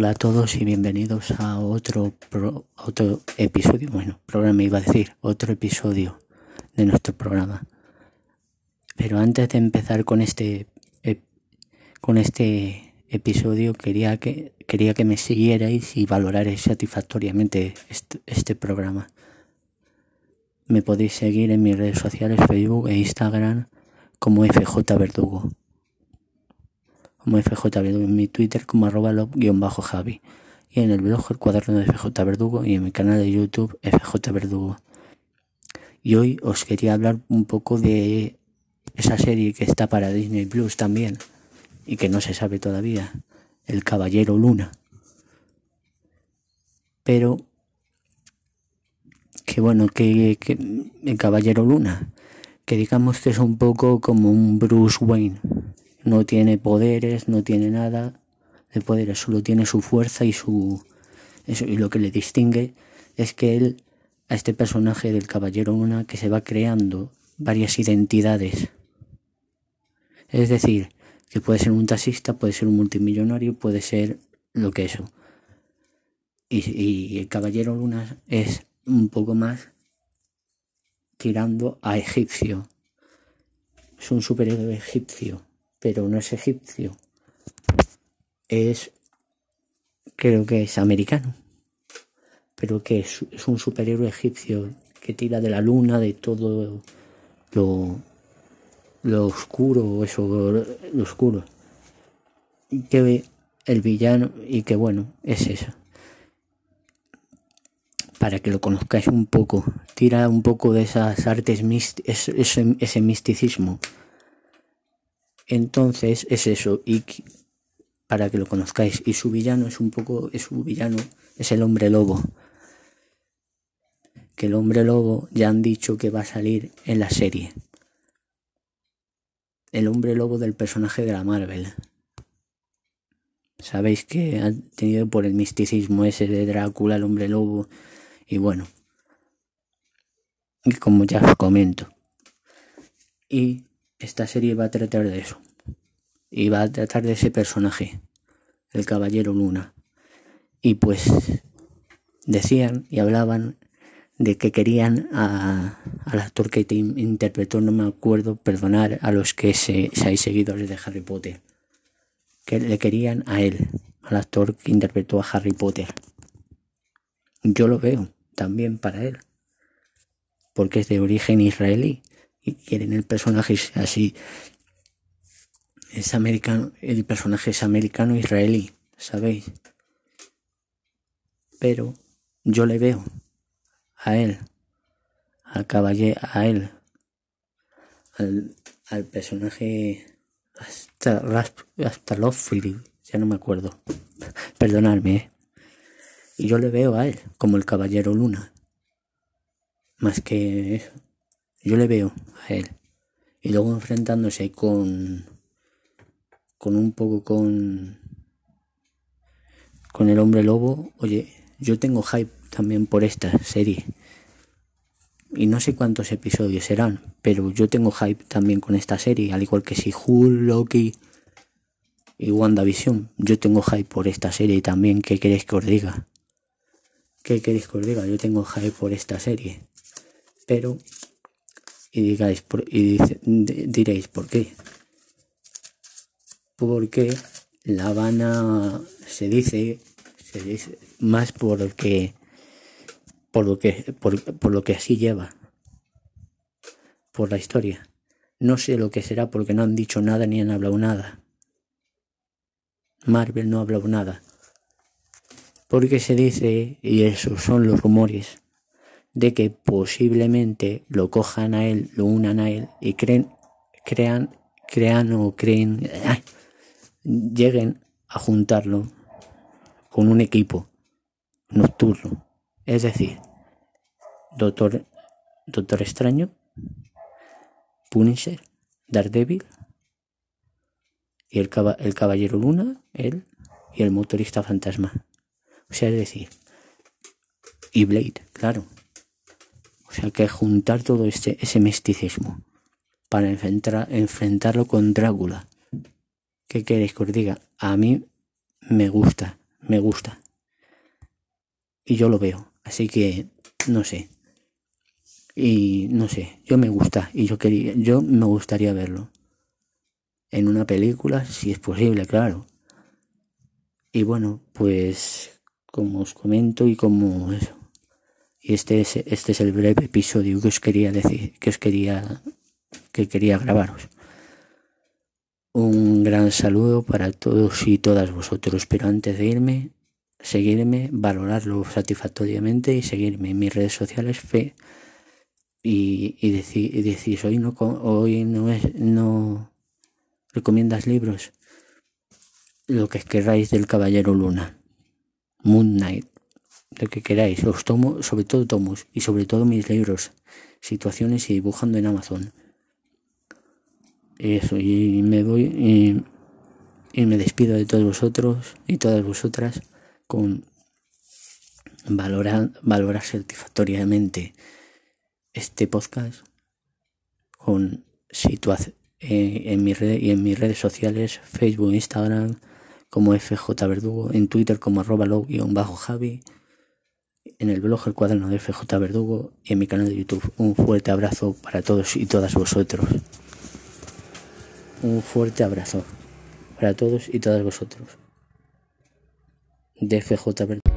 Hola a todos y bienvenidos a otro, otro episodio, bueno, programa iba a decir, otro episodio de nuestro programa. Pero antes de empezar con este, con este episodio quería que, quería que me siguierais y valorarais satisfactoriamente este, este programa. Me podéis seguir en mis redes sociales, Facebook e Instagram como FJ Verdugo como FJ Verdugo, en mi Twitter como arroba javi y en el blog el cuaderno de FJ Verdugo y en mi canal de YouTube FJ Verdugo. Y hoy os quería hablar un poco de esa serie que está para Disney Plus también y que no se sabe todavía, El Caballero Luna. Pero que bueno, que, que el Caballero Luna, que digamos que es un poco como un Bruce Wayne no tiene poderes, no tiene nada de poderes, solo tiene su fuerza y su eso, y lo que le distingue es que él a este personaje del Caballero Luna que se va creando varias identidades. Es decir, que puede ser un taxista, puede ser un multimillonario, puede ser lo que eso. Y, y el Caballero Luna es un poco más tirando a egipcio. Es un superhéroe egipcio pero no es egipcio. Es, creo que es americano, pero que es, un superhéroe egipcio que tira de la luna, de todo lo, lo oscuro, eso, lo oscuro. Y que el villano, y que bueno, es eso. Para que lo conozcáis un poco, tira un poco de esas artes, ese, ese misticismo entonces es eso, y para que lo conozcáis, y su villano es un poco, es su villano, es el hombre lobo. Que el hombre lobo ya han dicho que va a salir en la serie. El hombre lobo del personaje de la Marvel. Sabéis que ha tenido por el misticismo ese de Drácula, el hombre lobo, y bueno. Y como ya os comento. Y esta serie va a tratar de eso. Y va a tratar de ese personaje, el Caballero Luna. Y pues decían y hablaban de que querían a, al actor que te interpretó, no me acuerdo, perdonar a los que se, seáis seguidores de Harry Potter, que le querían a él, al actor que interpretó a Harry Potter. Yo lo veo también para él, porque es de origen israelí y quieren el personaje así. Es americano, el personaje es americano israelí, ¿sabéis? Pero yo le veo a él, al caballero, a él, al, al personaje hasta, hasta ya no me acuerdo. Perdonadme, ¿eh? Y yo le veo a él como el caballero luna. Más que eso. Yo le veo a él. Y luego enfrentándose con. Con un poco con. con el hombre lobo. Oye, yo tengo hype también por esta serie. Y no sé cuántos episodios serán, pero yo tengo hype también con esta serie, al igual que si Hulk, Loki y WandaVision. Yo tengo hype por esta serie también. ¿Qué queréis que os diga? ¿Qué queréis que os diga? Yo tengo hype por esta serie. Pero y digáis y diréis por qué. Porque La Habana se dice, se dice más por que por lo que por lo que así lleva por la historia. No sé lo que será porque no han dicho nada ni han hablado nada. Marvel no ha hablado nada. Porque se dice, y esos son los rumores, de que posiblemente lo cojan a él, lo unan a él y creen, crean, crean o creen, lleguen a juntarlo con un equipo nocturno. Es decir, Doctor, Doctor Extraño, Punisher, Daredevil y el, el Caballero Luna, él y el motorista fantasma. O sea, es decir, y Blade, claro. O sea que juntar todo este, ese misticismo para enfrentarlo con Drácula. ¿Qué queréis que os diga? A mí me gusta, me gusta. Y yo lo veo. Así que, no sé. Y no sé, yo me gusta y yo quería, yo me gustaría verlo. En una película, si es posible, claro. Y bueno, pues como os comento y como eso. Y este es, este es el breve episodio que os quería decir, que os quería, que quería grabaros. Un gran saludo para todos y todas vosotros, pero antes de irme, seguirme, valorarlo satisfactoriamente y seguirme en mis redes sociales fe y, y, decir, y decís hoy no hoy no es no recomiendas libros lo que queráis del Caballero Luna Moon Knight lo que queráis os tomo sobre todo tomos y sobre todo mis libros situaciones y dibujando en Amazon eso y me voy y, me despido de todos vosotros y todas vosotras con valorar, valorar satisfactoriamente este podcast con situación eh, en, mi red y en mis redes sociales, Facebook, Instagram, como FJ Verdugo, en Twitter como arroba bajo javi en el blog El Cuaderno de FJ Verdugo y en mi canal de YouTube. Un fuerte abrazo para todos y todas vosotros. Un fuerte abrazo para todos y todas vosotros. De FJ Verdugo.